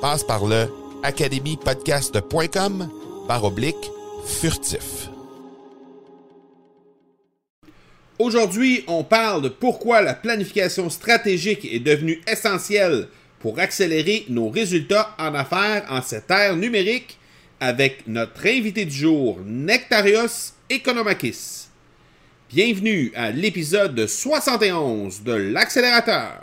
Passe par le academypodcast.com par oblique furtif. Aujourd'hui, on parle de pourquoi la planification stratégique est devenue essentielle pour accélérer nos résultats en affaires en cette ère numérique avec notre invité du jour, Nectarios Economakis. Bienvenue à l'épisode 71 de l'accélérateur.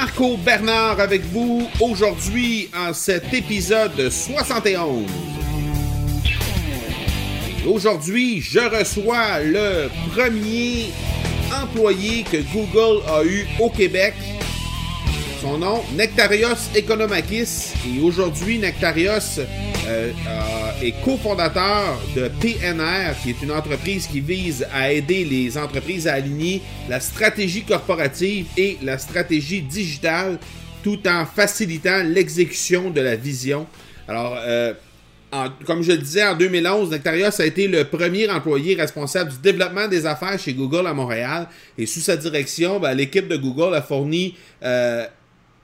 Marco Bernard avec vous aujourd'hui en cet épisode 71. Aujourd'hui, je reçois le premier employé que Google a eu au Québec. Son nom, Nectarios Economakis. Et aujourd'hui, Nectarios euh, euh, est cofondateur de PNR, qui est une entreprise qui vise à aider les entreprises à aligner la stratégie corporative et la stratégie digitale tout en facilitant l'exécution de la vision. Alors, euh, comme je le disais, en 2011, Nectarios a été le premier employé responsable du développement des affaires chez Google à Montréal. Et sous sa direction, ben, l'équipe de Google a fourni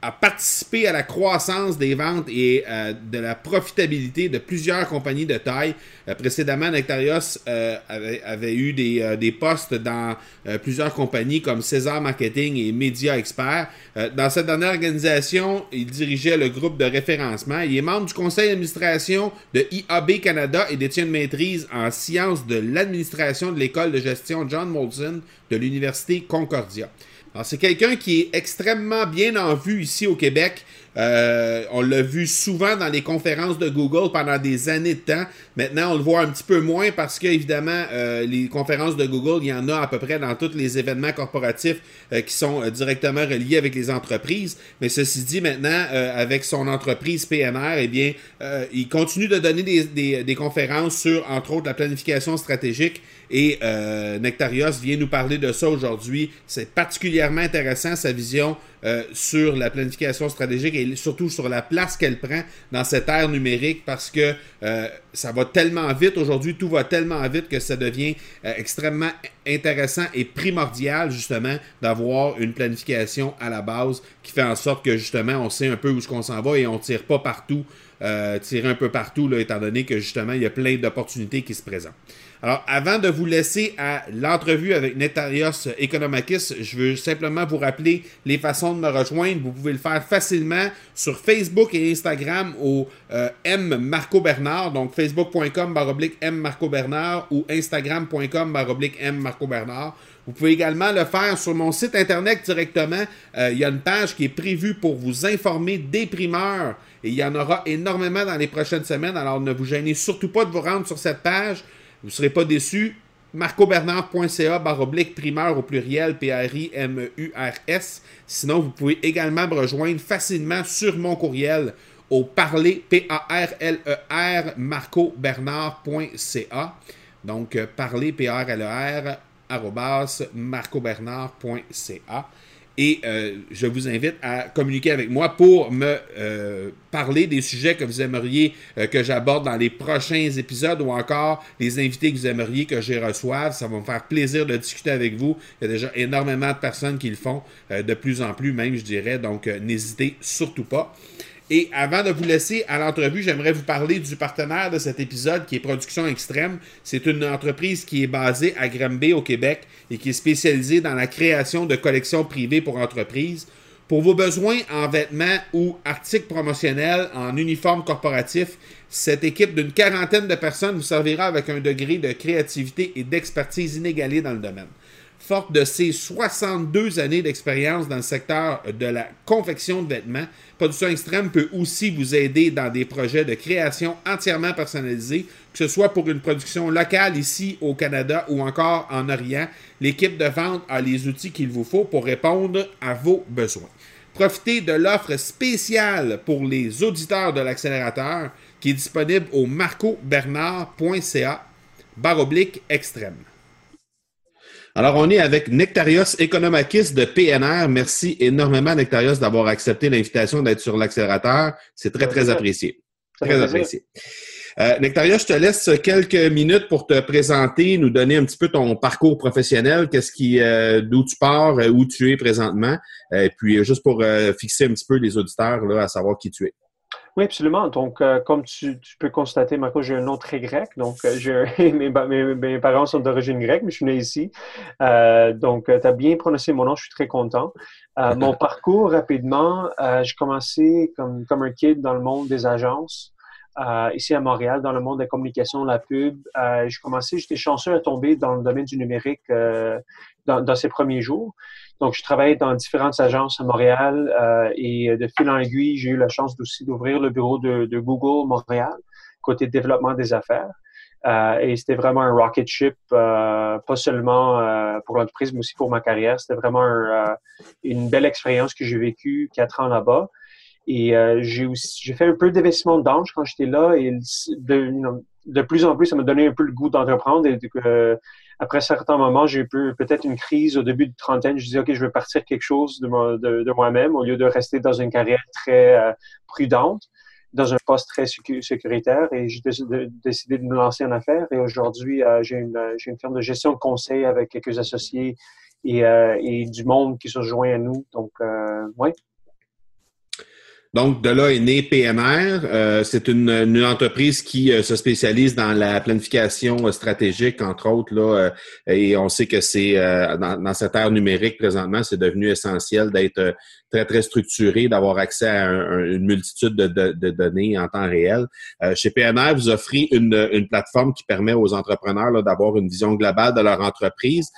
a participé à la croissance des ventes et euh, de la profitabilité de plusieurs compagnies de taille. Euh, précédemment, Nectarios euh, avait, eu des, des postes dans plusieurs compagnies comme César Marketing et Media Expert. dans cette dernière organisation, il dirigeait le groupe de référencement. Il est membre du conseil d'administration de IAB Canada et détient une maîtrise en sciences de l'administration de l'école de gestion John Molson de l'Université Concordia. Alors, c'est quelqu'un qui est extrêmement bien en vue ici au Québec. Euh, on l'a vu souvent dans les conférences de Google pendant des années de temps. Maintenant, on le voit un petit peu moins parce que, évidemment, euh, les conférences de Google, il y en a à peu près dans tous les événements corporatifs euh, qui sont directement reliés avec les entreprises. Mais ceci dit, maintenant, avec son entreprise PNR, eh bien, il continue de donner des, des, conférences sur, entre autres, la planification stratégique. Et Nectarios vient nous parler de ça aujourd'hui. C'est particulièrement intéressant, sa vision euh, sur la planification stratégique et surtout sur la place qu'elle prend dans cette ère numérique parce que euh, ça va tellement vite aujourd'hui, tout va tellement vite que ça devient euh, extrêmement intéressant et primordial justement d'avoir une planification à la base qui fait en sorte que justement on sait un peu où ce qu'on s'en va et on tire pas partout, tirer un peu partout là, étant donné que justement il y a plein d'opportunités qui se présentent. Alors, avant de vous laisser à l'entrevue avec Netarios Economakis, je veux simplement vous rappeler les façons de me rejoindre. Vous pouvez le faire facilement sur Facebook et Instagram au euh, M Marco Bernard, donc facebook.com baroblique M Marco Bernard ou instagram.com baroblique M Marco Bernard. Vous pouvez également le faire sur mon site internet directement. Euh, il y a une page qui est prévue pour vous informer des primeurs et il y en aura énormément dans les prochaines semaines. Alors ne vous gênez surtout pas de vous rendre sur cette page. Vous ne serez pas déçus. marcobernard.ca baroblique primeur au pluriel P-R-I-M-E-U-R-S. Sinon, vous pouvez également me rejoindre facilement sur mon courriel au parler, P-A-R-L-E-R, marcobernard.ca. Donc, euh, parler, P-A-R-L-E-R, marcobernard.ca. Et euh, je vous invite à communiquer avec moi pour me euh, parler des sujets que vous aimeriez euh, que j'aborde dans les prochains épisodes ou encore les invités que vous aimeriez que je reçoive. Ça va me faire plaisir de discuter avec vous. Il y a déjà énormément de personnes qui le font, de plus en plus même, je dirais. Donc, n'hésitez surtout pas. Et avant de vous laisser à l'entrevue, j'aimerais vous parler du partenaire de cet épisode qui est Production Extrême. C'est une entreprise qui est basée à Granby au Québec et qui est spécialisée dans la création de collections privées pour entreprises. Pour vos besoins en vêtements ou articles promotionnels en uniforme corporatif, cette équipe d'une quarantaine de personnes vous servira avec un degré de créativité et d'expertise inégalé dans le domaine. Forte de ses 62 années d'expérience dans le secteur de la confection de vêtements, Production Extrême peut aussi vous aider dans des projets de création entièrement personnalisés, que ce soit pour une production locale ici au Canada ou encore en Orient. L'équipe de vente a les outils qu'il vous faut pour répondre à vos besoins. Profitez de l'offre spéciale pour les auditeurs de l'accélérateur qui est disponible au marcobernard.ca baroblique extrême. Alors, on est avec Nectarios Economakis de PNR. Merci énormément, Nectarios, d'avoir accepté l'invitation d'être sur l'accélérateur. C'est très, très apprécié. Très apprécié. Euh, Nectarios, je te laisse quelques minutes pour te présenter, nous donner un petit peu ton parcours professionnel, qu'est-ce qui, euh, d'où tu pars, euh, où tu es présentement, et puis juste pour fixer un petit peu les auditeurs là, à savoir qui tu es. Oui, absolument. Donc, euh, comme tu, peux constater, Marco, j'ai un nom très grec. Donc, euh, mes, mes, parents sont d'origine grecque, mais je suis né ici. Euh, donc, tu as bien prononcé mon nom, je suis très content. mon parcours, rapidement, j'ai commencé comme, comme un kid dans le monde des agences. ici à Montréal, dans le monde des communications, la pub. j'ai commencé, j'étais chanceux à tomber dans le domaine du numérique dans, dans, ces premiers jours. Donc, je travaillais dans différentes agences à Montréal euh, et de fil en aiguille, j'ai eu la chance aussi d'ouvrir le bureau de, Google Montréal, côté développement des affaires. Euh, et c'était vraiment un rocket ship, euh, pas seulement pour l'entreprise, mais aussi pour ma carrière. C'était vraiment une belle expérience que j'ai vécue quatre ans là-bas. Et j'ai aussi j'ai fait un peu d'investissement d'ange quand j'étais là et de, de, plus en plus, ça m'a donné un peu le goût d'entreprendre et de, après certains moments, j'ai eu peut-être une crise au début de trentaine. Je disais, OK, je veux partir quelque chose de, moi-même au lieu de rester dans une carrière très euh, prudente, dans un poste très sécuritaire. Et j'ai décidé de me lancer en affaires. Et aujourd'hui, euh, j'ai une, une, firme de gestion de conseil avec quelques associés et, euh, et du monde qui se rejoint à nous. Donc, oui, donc, de là est né PMR. Euh, c'est une, entreprise qui euh, se spécialise dans la planification euh, stratégique, entre autres. Et on sait que c'est dans, cette ère numérique présentement, c'est devenu essentiel d'être très, très structuré, d'avoir accès à une multitude de, données en temps réel. chez PMR, vous offrez une, plateforme qui permet aux entrepreneurs d'avoir une vision globale de leur entreprise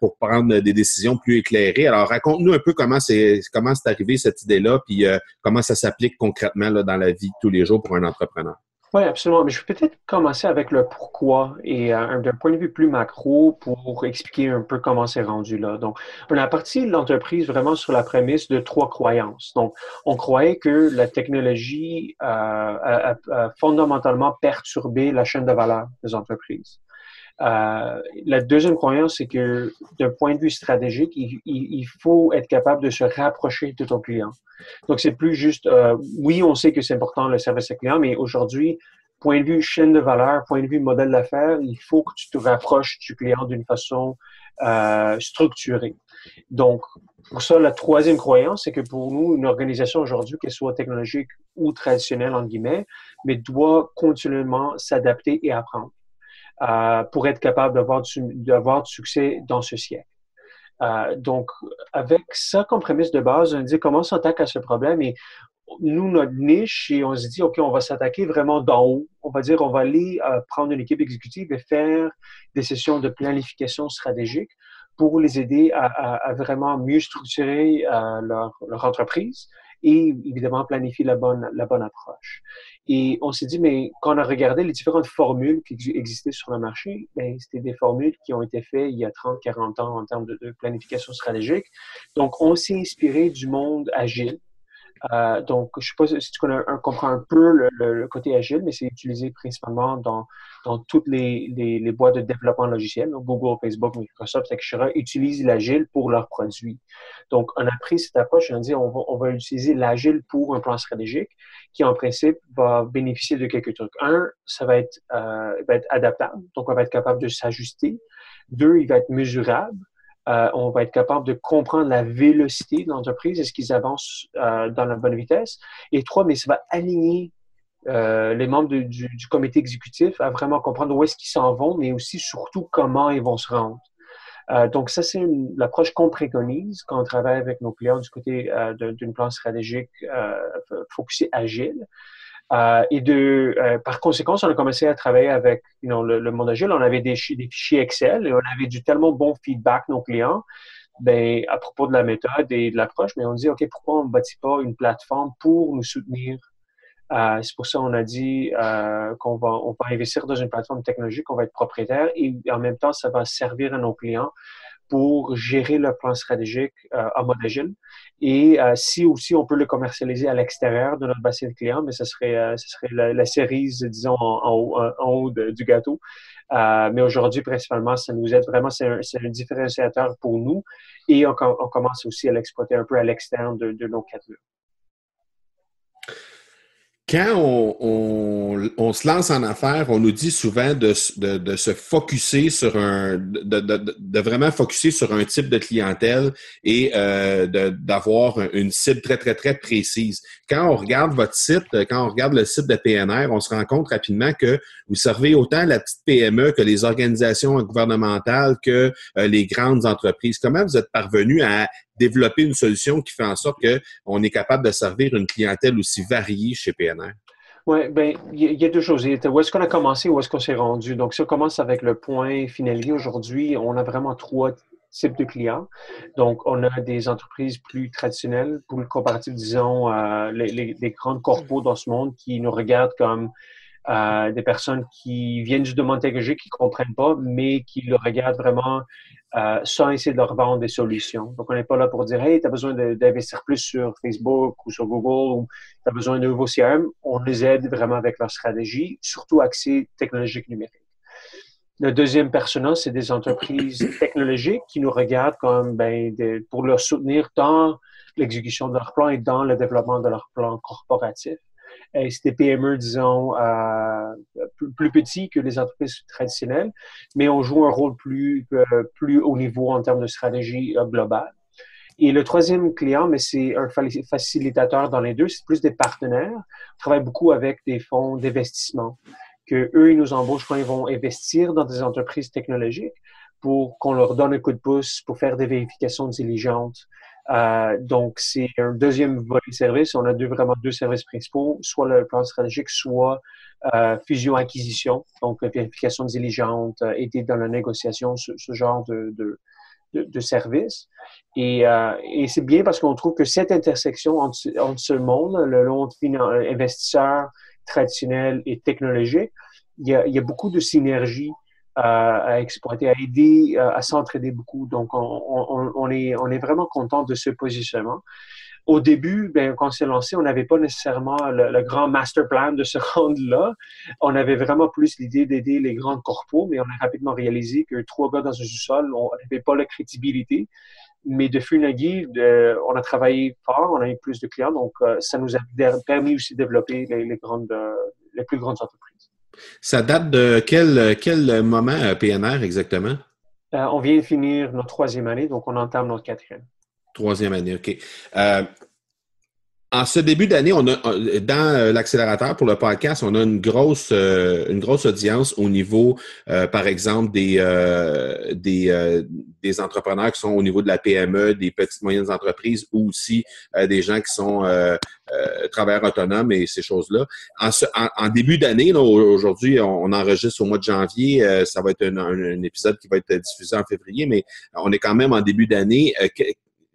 pour prendre des décisions plus éclairées. Alors, raconte-nous un peu comment c'est comment c'est arrivé cette idée-là, puis euh, comment ça s'applique concrètement dans la vie de tous les jours pour un entrepreneur. Oui, absolument. Mais je vais peut-être commencer avec le pourquoi et euh, d'un point de vue plus macro pour expliquer un peu comment c'est rendu là. Donc, on a parti l'entreprise vraiment sur la prémisse de trois croyances. Donc, on croyait que la technologie a, fondamentalement perturbé la chaîne de valeur des entreprises. Euh, la deuxième croyance, c'est que d'un point de vue stratégique, il, faut être capable de se rapprocher de ton client. Donc, c'est plus juste, euh, oui, on sait que c'est important le service client, mais aujourd'hui, point de vue chaîne de valeur, point de vue modèle d'affaires, il faut que tu te rapproches du client d'une façon euh, structurée. Donc, pour ça, la troisième croyance, c'est que pour nous, une organisation aujourd'hui, qu'elle soit technologique ou traditionnelle, en guillemets, mais doit continuellement s'adapter et apprendre. Euh, pour être capable d'avoir du, d'avoir du succès dans ce siècle. Euh, donc, avec ça comme prémisse de base, on dit comment s'attaque à ce problème et nous, notre niche, et on se dit, OK, on va s'attaquer vraiment d'en haut. On va dire, on va aller euh, prendre une équipe exécutive et faire des sessions de planification stratégique pour les aider à, à, vraiment mieux structurer leur, leur, entreprise et évidemment planifier la bonne, la bonne approche. Et on s'est dit, mais quand on a regardé les différentes formules qui existaient sur le marché, ben, c'était des formules qui ont été faites il y a 30, 40 ans en termes de, de planification stratégique. Donc, on s'est inspiré du monde agile euh, donc, je ne sais pas si tu comprends un peu le, côté agile, mais c'est utilisé principalement dans, dans toutes les, les, les, boîtes de développement logiciel. Donc, Google, Facebook, Microsoft, etc. utilisent l'agile pour leurs produits. Donc, on a pris cette approche, on a dit on va, on va utiliser l'agile pour un plan stratégique qui, en principe, va bénéficier de quelques trucs. Un, ça va être, euh, va être adaptable, donc on va être capable de s'ajuster. Deux, il va être mesurable. Euh, on va être capable de comprendre la vélocité de l'entreprise, est-ce qu'ils avancent euh, dans la bonne vitesse. Et trois, mais ça va aligner euh, les membres du, comité exécutif à vraiment comprendre où est-ce qu'ils s'en vont, mais aussi surtout comment ils vont se rendre. donc ça, c'est l'approche qu'on préconise quand on travaille avec nos clients du côté d'une plan stratégique focusé agile. Euh, et de, euh, par conséquent, on a commencé à travailler avec le, monde agile. On avait des, fichiers Excel et on avait du tellement bon feedback nos clients ben, à propos de la méthode et de l'approche. Mais on dit, OK, pourquoi on ne bâtit pas une plateforme pour nous soutenir? Euh, c'est pour ça qu'on a dit qu'on va, on va investir dans une plateforme technologique, on va être propriétaire et en même temps, ça va servir à nos clients pour gérer le plan stratégique euh, en mode agile. Et euh, si aussi on peut le commercialiser à l'extérieur de notre bassin de clients, mais ce serait, euh, ce serait la, série, disons, en, haut, en haut du gâteau. mais aujourd'hui, principalement, ça nous aide vraiment, c'est un, un, différenciateur pour nous. Et on, on commence aussi à l'exploiter un peu à l'extérieur de, de nos quatre quand on, on, se lance en affaires, on nous dit souvent de, de, de se focuser sur un, de, de, vraiment focuser sur un type de clientèle et euh, d'avoir une cible très, très, très précise. Quand on regarde votre site, quand on regarde le site de PNR, on se rend compte rapidement que vous servez autant la petite PME que les organisations gouvernementales que euh, les grandes entreprises. Comment vous êtes parvenu à développer une solution qui fait en sorte qu'on est capable de servir une clientèle aussi variée chez PNR? Oui, bien, il y, a deux choses. Où est-ce qu'on a commencé, où est-ce qu'on s'est rendu? Donc, on commence avec le point finalier aujourd'hui, on a vraiment trois types de clients. Donc, on a des entreprises plus traditionnelles, pour le comparatif, disons, euh, les, les, grandes corpos dans ce monde qui nous regardent comme euh, des personnes qui viennent du domaine technologique, qui ne comprennent pas, mais qui le regardent vraiment euh, sans essayer de leur vendre des solutions. Donc, on n'est pas là pour dire, hey, tu as besoin d'investir plus sur Facebook ou sur Google ou tu as besoin d'un nouveau CRM. On les aide vraiment avec leur stratégie, surtout accès technologique numérique. Le deuxième personnage, c'est des entreprises technologiques qui nous regardent comme ben, pour leur soutenir dans l'exécution de leur plan et dans le développement de leur plan corporatif. C'était PME, disons, euh, plus, petit que les entreprises traditionnelles, mais on joue un rôle plus, euh, plus haut niveau en termes de stratégie euh, globale. Et le troisième client, mais c'est un facilitateur dans les deux, c'est plus des partenaires. On travaille beaucoup avec des fonds d'investissement que eux, ils nous embauchent quand ils vont investir dans des entreprises technologiques pour qu'on leur donne un coup de pouce pour faire des vérifications diligentes, euh, donc, c'est un deuxième volet service. On a deux, vraiment deux services principaux, soit le plan stratégique, soit euh, fusion-acquisition, donc vérification diligente, euh, aider dans la négociation, ce, genre de, de, de, service. Et, euh, et c'est bien parce qu'on trouve que cette intersection entre, entre ce monde, le monde investisseur traditionnel et technologique, il y a, il y a beaucoup de synergie à, exploiter, à aider, euh, à s'entraider beaucoup. Donc, on, est, vraiment content de ce positionnement. Au début, ben, quand on s'est lancé, on n'avait pas nécessairement le, grand master plan de se rendre là. On avait vraiment plus l'idée d'aider les grandes corpos, mais on a rapidement réalisé que trois gars dans un sous-sol, on n'avait pas la crédibilité. Mais de aiguille, on a travaillé fort, on a eu plus de clients, donc euh, ça nous a permis aussi de développer euh, les plus grandes entreprises. Ça date de quel, quel moment euh, PNR exactement? Euh, on vient de finir notre troisième année, donc on entame notre quatrième. Troisième année, OK. Euh, en ce début d'année, on a dans euh, l'accélérateur pour le podcast, on a une grosse euh, une grosse audience au niveau, euh, par exemple, des des, des entrepreneurs qui sont au niveau de la PME, des petites moyennes entreprises, ou aussi des gens qui sont travailleurs autonomes et ces choses-là. En, en, début d'année, aujourd'hui, on, enregistre au mois de janvier. ça va être un, un, épisode qui va être diffusé en février, mais on est quand même en début d'année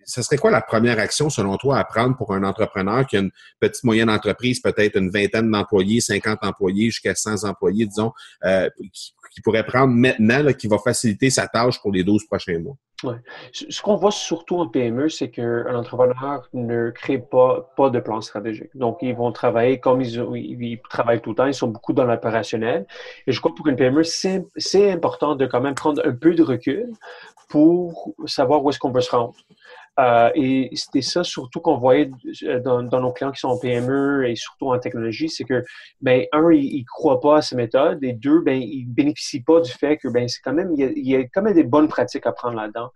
ce serait quoi la première action, selon toi, à prendre pour un entrepreneur qui a une petite moyenne entreprise, peut-être une vingtaine d'employés, 50 employés, jusqu'à 100 employés, disons, euh, qui, pourrait prendre maintenant, qui va faciliter sa tâche pour les 12 prochains mois? Ouais. Ce qu'on voit surtout en PME, c'est qu'un entrepreneur ne crée pas, pas de plan stratégique. Donc, ils vont travailler comme ils, travaillent tout le temps, ils sont beaucoup dans l'opérationnel. Et je crois que pour une PME, c'est important de quand même prendre un peu de recul pour savoir où est-ce qu'on veut se rendre. Euh, et c'était ça surtout qu'on voyait euh, dans, nos clients qui sont en PME et surtout en technologie, c'est que, ben, un, ils ne croient pas à ces méthodes et deux, ben, ils bénéficient pas du fait que, ben, c'est quand même, il y, a, quand même des bonnes pratiques à prendre là-dedans.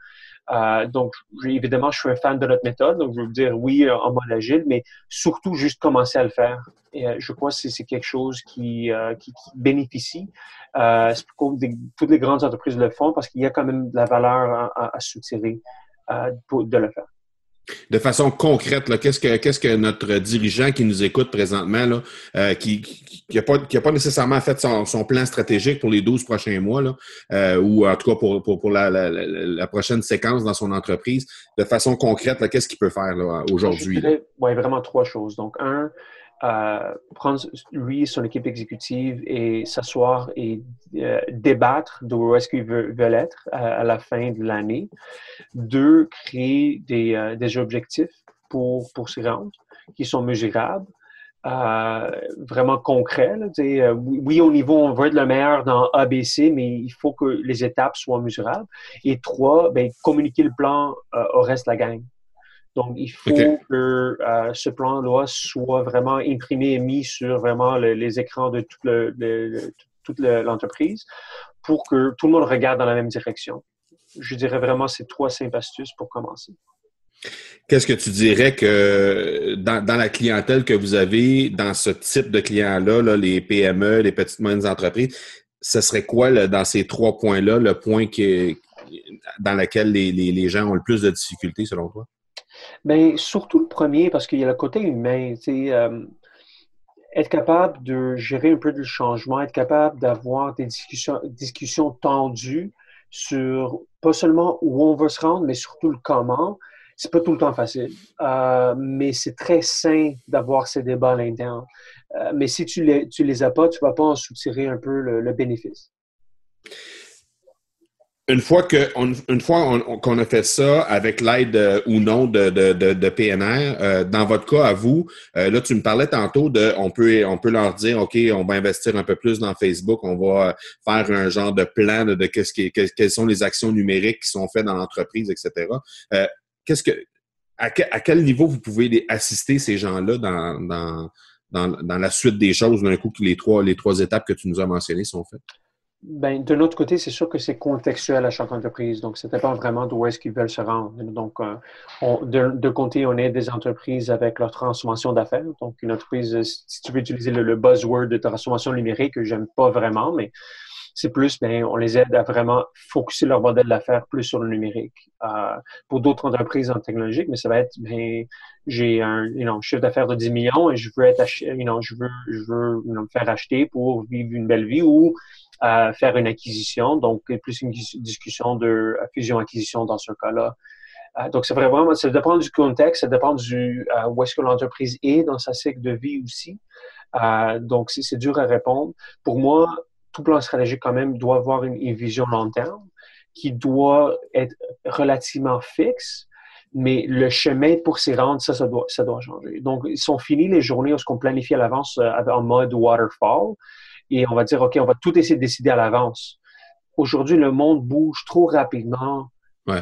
Euh, donc, évidemment, je suis un fan de notre méthode, donc je veux dire oui en mode agile, mais surtout juste commencer à le faire. Et je crois que c'est quelque chose qui, qui, bénéficie. toutes les grandes entreprises le font parce qu'il y a quand même de la valeur à, à soutirer de le faire. De façon concrète, qu'est-ce que qu'est-ce que notre dirigeant qui nous écoute présentement, là, euh, qui n'a pas, pas nécessairement fait son, plan stratégique pour les 12 prochains mois, là, euh, ou en tout cas pour, pour, la, prochaine séquence dans son entreprise, de façon concrète, qu'est-ce qu'il peut faire aujourd'hui? Oui, vraiment trois choses. Donc, un, prendre lui son équipe exécutive et s'asseoir et euh, débattre d'où est-ce qu'ils veulent, être à, la fin de l'année. Deux, créer des, euh, des objectifs pour, pour s'y rendre qui sont mesurables. Euh, vraiment concrets. oui, au niveau, on veut être le meilleur dans ABC, mais il faut que les étapes soient mesurables. Et trois, ben, communiquer le plan au reste de la gang. Donc, il faut que euh, ce plan-là soit vraiment imprimé et mis sur vraiment les écrans de toute l'entreprise pour que tout le monde regarde dans la même direction. Je dirais vraiment ces trois simples astuces pour commencer. Qu'est-ce que tu dirais que dans, la clientèle que vous avez, dans ce type de clients-là, les PME, les petites moyennes entreprises, ce serait quoi dans ces trois points-là, le point dans lequel les gens ont le plus de difficultés selon toi? Bien, surtout le premier, parce qu'il y a le côté humain. Euh, être capable de gérer un peu le changement, être capable d'avoir des discussions, discussions tendues sur pas seulement où on veut se rendre, mais surtout le comment. C'est pas tout le temps facile, euh, mais c'est très sain d'avoir ces débats à l'interne. Euh, mais si tu les, tu les as pas, tu vas pas en soutirer un peu le bénéfice une fois qu'on a fait ça avec l'aide euh, ou non de, PNR, euh, dans votre cas à vous, euh, là tu me parlais tantôt de on peut leur dire OK, on va investir un peu plus dans Facebook, on va faire un genre de plan de, quelles sont les actions numériques qui sont faites dans l'entreprise, etc. qu'est-ce que à, quel niveau vous pouvez assister ces gens-là dans, dans, dans, la suite des choses d'un coup que les trois étapes que tu nous as mentionnées sont faites? Ben, de l'autre côté, c'est sûr que c'est contextuel à chaque entreprise. Donc, ça dépend vraiment d'où est-ce qu'ils veulent se rendre. Donc, euh, de, de, côté, on est des entreprises avec leur transformation d'affaires. Donc, une entreprise, si tu veux utiliser le, buzzword de transformation numérique, que j'aime pas vraiment, mais c'est plus, ben, on les aide à vraiment focuser leur modèle d'affaires plus sur le numérique. Euh, pour d'autres entreprises en technologique, mais ça va être, ben, j'ai un chiffre d'affaires de 10 millions et je veux être, you je veux, je veux me faire acheter pour vivre une belle vie ou à faire une acquisition, donc plus une discussion de euh, fusion-acquisition dans ce cas-là. Euh, donc, c'est vraiment, ça dépend du contexte, ça dépend du euh, où est-ce que l'entreprise est dans sa cycle de vie aussi. donc, c'est dur à répondre. Pour moi, tout plan stratégique quand même doit avoir une, vision long terme qui doit être relativement fixe, mais le chemin pour s'y rendre, ça, ça doit, ça doit changer. Donc, ils sont finis les journées où on planifie à l'avance en mode waterfall et on va dire, OK, on va tout essayer de décider à l'avance. Aujourd'hui, le monde bouge trop rapidement,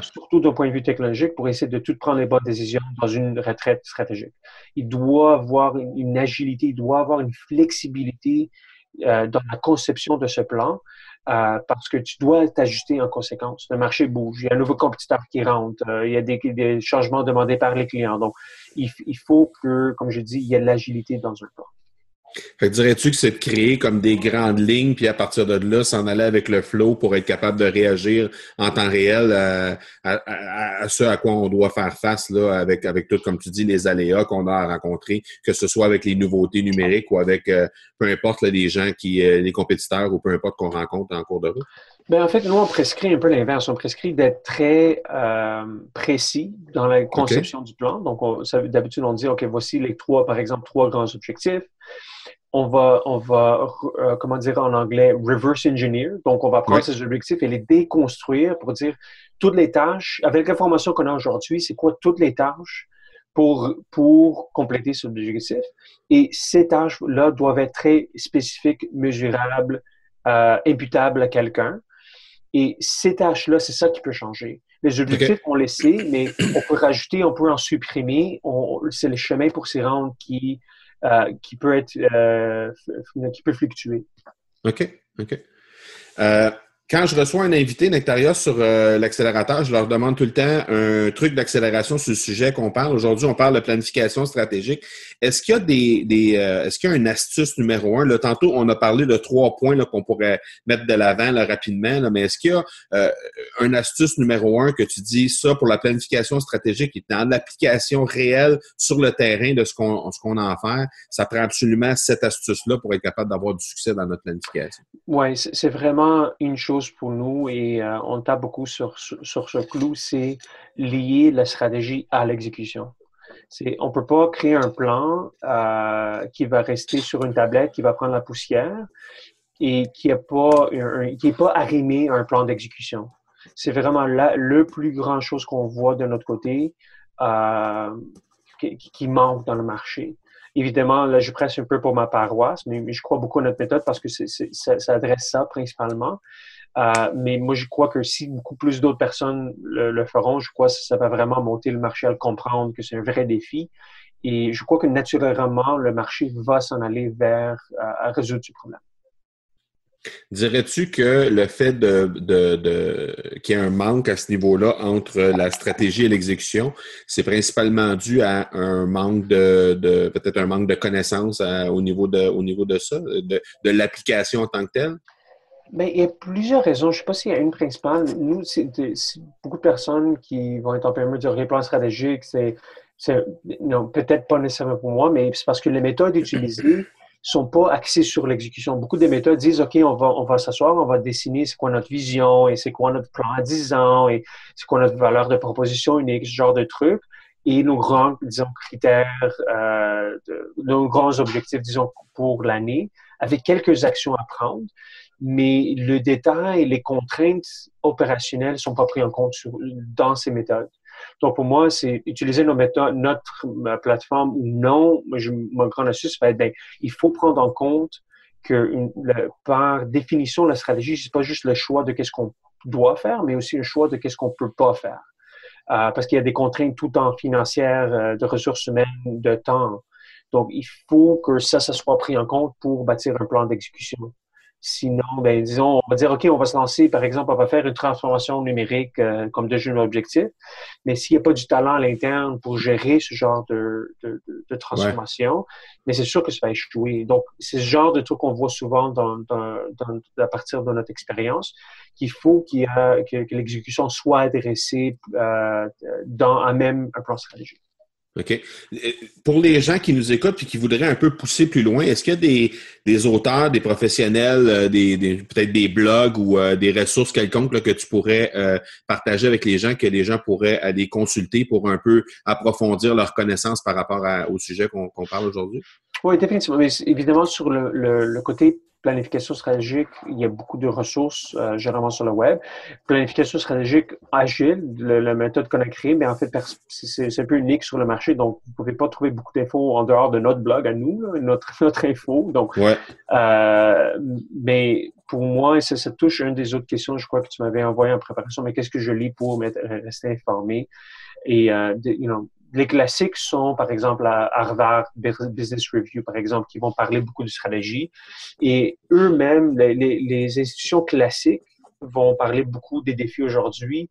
surtout d'un point de vue technologique, pour essayer de tout prendre les bonnes décisions dans une retraite stratégique. Il doit avoir une, agilité, il doit avoir une flexibilité euh, dans la conception de ce plan. Euh, parce que tu dois t'ajuster en conséquence. Le marché bouge, il y a un nouveau compétiteur qui rentre, euh, il y a des, des, changements demandés par les clients. Donc, il, il faut que, comme je dis, il y ait de l'agilité dans un plan. Fait dirais-tu que c'est de créer comme des grandes lignes, puis à partir de là, s'en aller avec le flow pour être capable de réagir en temps réel à, à, ce à quoi on doit faire face là, avec, avec tout, comme tu dis, les aléas qu'on a à rencontrer, que ce soit avec les nouveautés numériques ou avec euh, peu importe les gens qui, euh, les compétiteurs ou peu importe qu'on rencontre en cours de route? Ben, en fait, nous, on prescrit un peu l'inverse. On prescrit d'être très euh, précis dans la conception du plan. Donc, d'habitude, on dit, OK, voici les trois, par exemple, trois grands objectifs. On va, on va euh, comment dire en anglais, reverse engineer. Donc, on va prendre ces objectifs et les déconstruire pour dire toutes les tâches, avec l'information qu'on a aujourd'hui, c'est quoi toutes les tâches pour, pour compléter ce objectif. Et ces tâches-là doivent être très spécifiques, mesurables, euh, imputables à quelqu'un. Et ces tâches-là, c'est ça qui peut changer. Les objectifs, on les sait, mais on peut rajouter, on peut en supprimer. C'est le chemin pour s'y rendre qui, qui, peut être, euh, qui peut fluctuer. OK, OK. Euh, quand je reçois un invité Nectaria sur euh, l'accélérateur, je leur demande tout le temps un truc d'accélération sur le sujet qu'on parle. Aujourd'hui, on parle de planification stratégique. Est-ce qu'il y a des, des euh, est-ce qu'il y a une astuce numéro un? Là, tantôt, on a parlé de trois points qu'on pourrait mettre de l'avant rapidement, là, mais est-ce qu'il y a euh, une astuce numéro un que tu dis ça pour la planification stratégique et dans l'application réelle sur le terrain de ce qu'on ce qu'on a à faire? Ça prend absolument cette astuce-là pour être capable d'avoir du succès dans notre planification? Oui, c'est vraiment une chose pour nous et euh, on tape beaucoup sur, sur, ce clou, c'est lier la stratégie à l'exécution. On ne peut pas créer un plan euh, qui va rester sur une tablette, qui va prendre la poussière et qui n'est pas, pas arrimé à un plan d'exécution. C'est vraiment là, le plus grand chose qu'on voit de notre côté euh, qui, manque dans le marché. Évidemment, là, je presse un peu pour ma paroisse, mais, je crois beaucoup à notre méthode parce que ça, adresse ça principalement. Euh, mais moi, je crois que si beaucoup plus d'autres personnes le, feront, je crois que ça va vraiment monter le marché à le comprendre que c'est un vrai défi. Et je crois que naturellement, le marché va s'en aller vers euh, à résoudre ce problème. Dirais-tu que le fait de, de, qu'il y ait un manque à ce niveau-là entre la stratégie et l'exécution, c'est principalement dû à un manque de, peut-être un manque de connaissances euh, au niveau de au niveau de ça, de, de l'application en tant que telle? Il y a plusieurs raisons. Je ne sais pas s'il y a une principale. Nous, c'est beaucoup de personnes qui vont être en PME dire les plans stratégiques, c'est peut-être pas nécessairement pour moi, mais c'est parce que les méthodes utilisées sont pas axées sur l'exécution. Beaucoup de méthodes disent, OK, on va, on va s'asseoir, on va dessiner c'est quoi notre vision et c'est quoi notre plan à 10 ans et c'est quoi notre valeur de proposition unique, ce genre de trucs. Et nos grands, disons, critères, euh, nos grands objectifs, disons, pour l'année, avec quelques actions à prendre mais le détail les contraintes opérationnelles ne sont pas pris en compte dans ces méthodes. Donc, pour moi, c'est utiliser nos méthodes, notre plateforme ou non. Je, mon grand astuce va ben, il faut prendre en compte que par définition, la stratégie, c'est pas juste le choix de qu'est-ce qu'on doit faire, mais aussi le choix de qu'est-ce qu'on peut pas faire. Euh, parce qu'il y a des contraintes tout en financières, euh, de ressources humaines, de temps. Donc, il faut que ça, ça soit pris en compte pour bâtir un plan d'exécution. Sinon, ben, disons, on va dire, OK, on va se lancer, par exemple, on va faire une transformation numérique euh, comme deuxième objectif. Mais s'il n'y a pas du talent à l'interne pour gérer ce genre de, de, de transformation, mais c'est sûr que ça va échouer. Donc, c'est ce genre de truc qu'on voit souvent dans, dans, dans, à partir de notre expérience, qu'il faut qu'il que, que l'exécution soit adressée euh, dans un même un plan stratégique. OK? Pour les gens qui nous écoutent et qui voudraient un peu pousser plus loin, est-ce qu'il y a des, des, auteurs, des professionnels, euh, des, peut-être des blogs ou euh, des ressources quelconques que tu pourrais euh, partager avec les gens, que les gens pourraient aller consulter pour un peu approfondir leur connaissance par rapport au sujet qu'on parle aujourd'hui? Oui, définitivement. Mais évidemment, sur le, le, le côté planification stratégique, il y a beaucoup de ressources euh, généralement sur le web. Planification stratégique agile, la méthode qu'on a créée, mais en fait, c'est un peu unique sur le marché. Donc, vous ne pouvez pas trouver beaucoup d'infos en dehors de notre blog à nous, notre, notre info. Donc, euh, mais pour moi, ça, ça touche une des autres questions, je crois que tu m'avais envoyé en préparation, mais qu'est-ce que je lis pour rester informé? Et, euh, you know, les classiques sont, par exemple, à Harvard Business Review, par exemple, qui vont parler beaucoup de stratégie. Et eux-mêmes, les, institutions classiques vont parler beaucoup des défis aujourd'hui.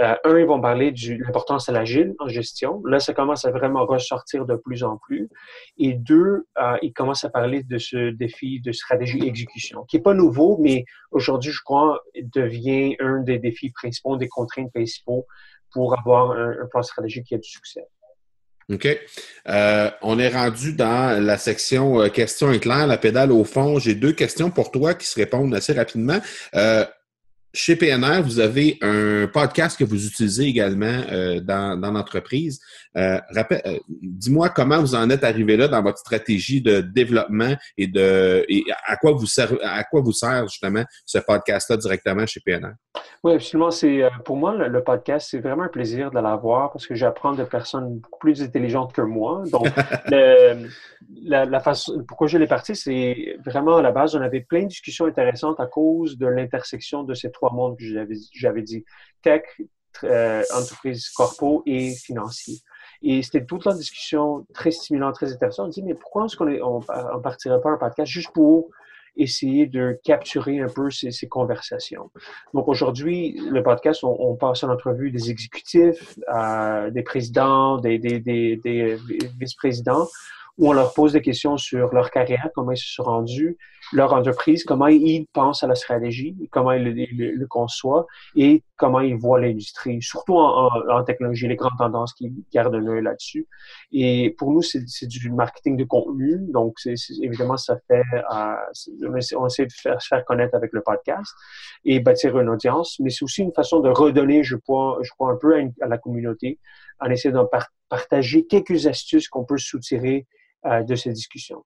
Euh, un, ils vont parler de l'importance de l'agile en gestion. Là, ça commence à vraiment ressortir de plus en plus. Et deux, euh, ils commencent à parler de ce défi de stratégie exécution, qui est pas nouveau, mais aujourd'hui, je crois, devient un des défis principaux, des contraintes principaux pour avoir un, plan stratégique qui a du succès. OK. Euh, on est rendu dans la section euh, questions éclairs, la pédale au fond. J'ai deux questions pour toi qui se répondent assez rapidement. Euh, chez PNR, vous avez un podcast que vous utilisez également euh, dans, dans l'entreprise. Euh, euh, dis-moi comment vous en êtes arrivé là dans votre stratégie de développement et de et à quoi vous sert, à quoi vous sert justement ce podcast-là directement chez PNR. Oui, absolument. C'est pour moi le, podcast, c'est vraiment un plaisir de l'avoir parce que j'apprends de personnes beaucoup plus intelligentes que moi. Donc, la, la, façon pourquoi je l'ai parti, c'est vraiment à la base, on avait plein de discussions intéressantes à cause de l'intersection de ces trois mondes que j'avais dit tech, entreprise corpo et financier. Et c'était toute la discussion très stimulante, très intéressante. On dit, mais pourquoi est-ce qu'on ne partirait pas un podcast juste pour essayer de capturer un peu ces, conversations? Donc aujourd'hui, le podcast, on, passe en entrevue des exécutifs, euh, des présidents, des, des, des vice-présidents où on leur pose des questions sur leur carrière, comment ils se sont rendus, leur entreprise, comment ils pensent à la stratégie, comment ils le, conçoivent et comment ils voient l'industrie, surtout en, technologie, les grandes tendances qui gardent un œil là-dessus. Et pour nous, c'est du marketing de contenu, donc c'est évidemment, ça fait, euh, on essaie de faire, se faire connaître avec le podcast et bâtir une audience, mais c'est aussi une façon de redonner, je crois, je crois un peu à, la communauté en essayant de partager quelques astuces qu'on peut soutirer euh, de ces discussions.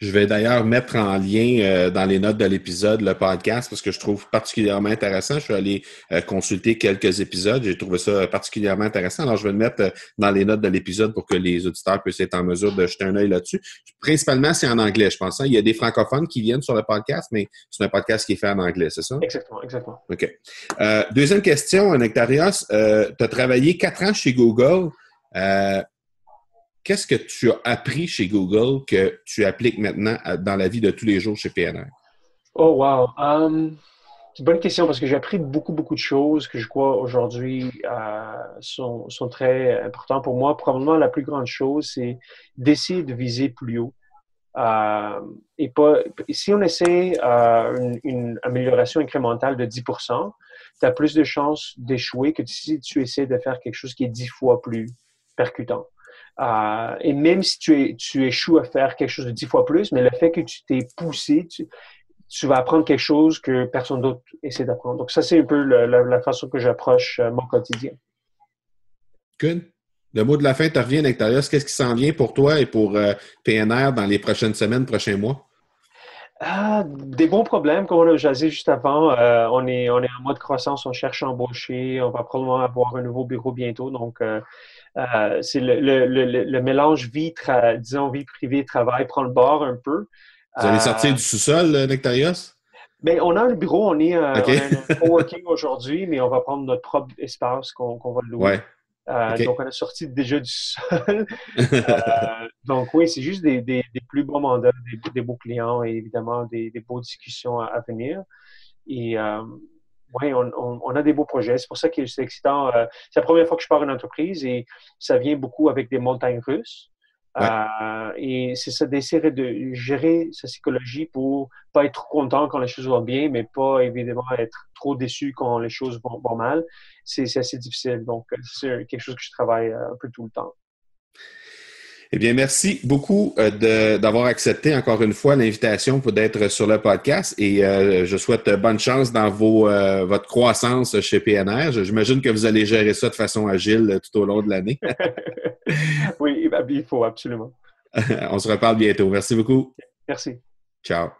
Je vais d'ailleurs mettre en lien euh, dans les notes de l'épisode le podcast parce que je trouve particulièrement intéressant. Je suis allé euh, consulter quelques épisodes. J'ai trouvé ça particulièrement intéressant. Alors, je vais le mettre dans les notes de l'épisode pour que les auditeurs puissent être en mesure de jeter un œil là-dessus. Principalement, c'est en anglais, je pense. Hein. Il y a des francophones qui viennent sur le podcast, mais c'est un podcast qui est fait en anglais, c'est ça? Exactement, exactement. OK. deuxième question, Nectarios. tu as travaillé quatre ans chez Google qu'est-ce que tu as appris chez Google que tu appliques maintenant dans la vie de tous les jours chez PNR? Oh, wow. Um, c'est une bonne question parce que j'ai appris beaucoup, beaucoup de choses que je crois aujourd'hui euh, sont, très importantes pour moi. Probablement, la plus grande chose, c'est d'essayer de viser plus haut. Euh, et pas, si on essaie euh, une, amélioration incrémentale de 10% tu as plus de chances d'échouer que si tu essaies de faire quelque chose qui est 10 fois plus percutant. Euh, et même si tu, tu, échoues à faire quelque chose de dix fois plus, mais le fait que tu t'es poussé, tu, vas apprendre quelque chose que personne d'autre essaie d'apprendre. Donc, ça, c'est un peu la, façon que j'approche euh, mon quotidien. Good. Le mot de la fin te revient, Nectarios. Qu'est-ce qui s'en vient pour toi et pour euh, PNR dans les prochaines semaines, prochains mois? Ah, des bons problèmes, comme on a jasé juste avant. on, est, on est en mode croissance, on cherche à embaucher, on va probablement avoir un nouveau bureau bientôt. Donc, euh, c'est le, le, le, mélange vie, disons, vie privée, travail prend le bord un peu. Vous allez sortir euh, du sous-sol, euh, Nectarios? Bien, on a un bureau, on est, un coworking aujourd'hui, mais on va prendre notre propre espace qu'on va louer. Donc, on a sorti déjà du sol. donc, oui, c'est juste des, des, des, plus beaux mandats, des, des, beaux clients et évidemment des, des beaux discussions à, venir. Et oui, on, a des beaux projets. C'est pour ça que c'est excitant. Euh, c'est la première fois que je pars une entreprise et ça vient beaucoup avec des montagnes russes. Euh, et c'est ça d'essayer de gérer sa psychologie pour pas être trop content quand les choses vont bien, mais pas évidemment être trop déçu quand les choses vont, vont mal. C'est assez difficile. Donc, c'est quelque chose que je travaille un peu tout le temps. Eh bien, merci beaucoup euh, d'avoir accepté encore une fois l'invitation pour d'être sur le podcast et euh, je souhaite bonne chance dans vos, euh, votre croissance chez PNR. J'imagine que vous allez gérer ça de façon agile tout au long de l'année. oui, ben, il faut absolument. On se reparle bientôt. Merci beaucoup. Merci. Ciao.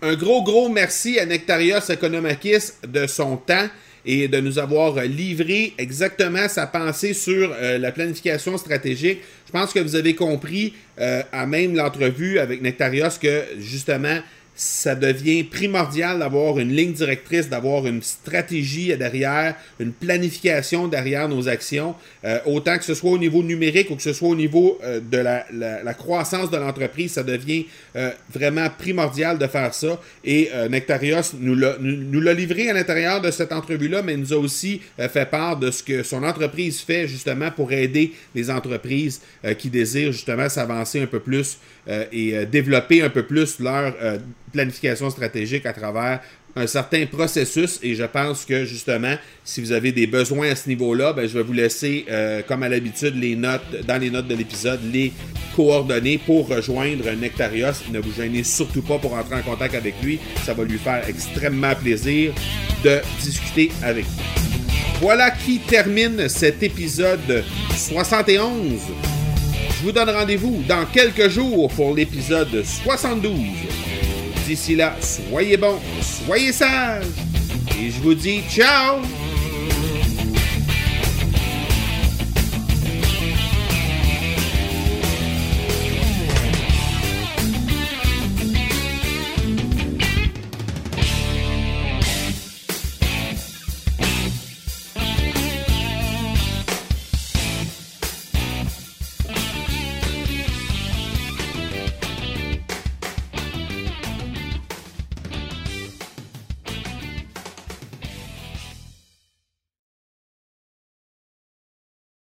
Un gros, gros merci à Nectarios Economakis de son temps et de nous avoir livré exactement sa pensée sur euh, la planification stratégique. Je pense que vous avez compris euh, à même l'entrevue avec Nectarios que justement ça devient primordial d'avoir une ligne directrice, d'avoir une stratégie derrière, une planification derrière nos actions, euh, autant que ce soit au niveau numérique ou que ce soit au niveau euh, de la, la, croissance de l'entreprise, ça devient euh, vraiment primordial de faire ça. Et Nectarios nous l'a livré à l'intérieur de cette entrevue-là, mais nous a aussi fait part de ce que son entreprise fait justement pour aider les entreprises qui désirent justement s'avancer un peu plus et développer un peu plus leur planification stratégique à travers un certain processus et je pense que justement, si vous avez des besoins à ce niveau-là, ben, je vais vous laisser, euh, comme à l'habitude, les notes, dans les notes de l'épisode, les coordonnées pour rejoindre Nectarios. Ne vous gênez surtout pas pour entrer en contact avec lui. Ça va lui faire extrêmement plaisir de discuter avec vous. Voilà qui termine cet épisode 71. Je vous donne rendez-vous dans quelques jours pour l'épisode 72. D'ici là, soyez bons, soyez sages, et je vous dis ciao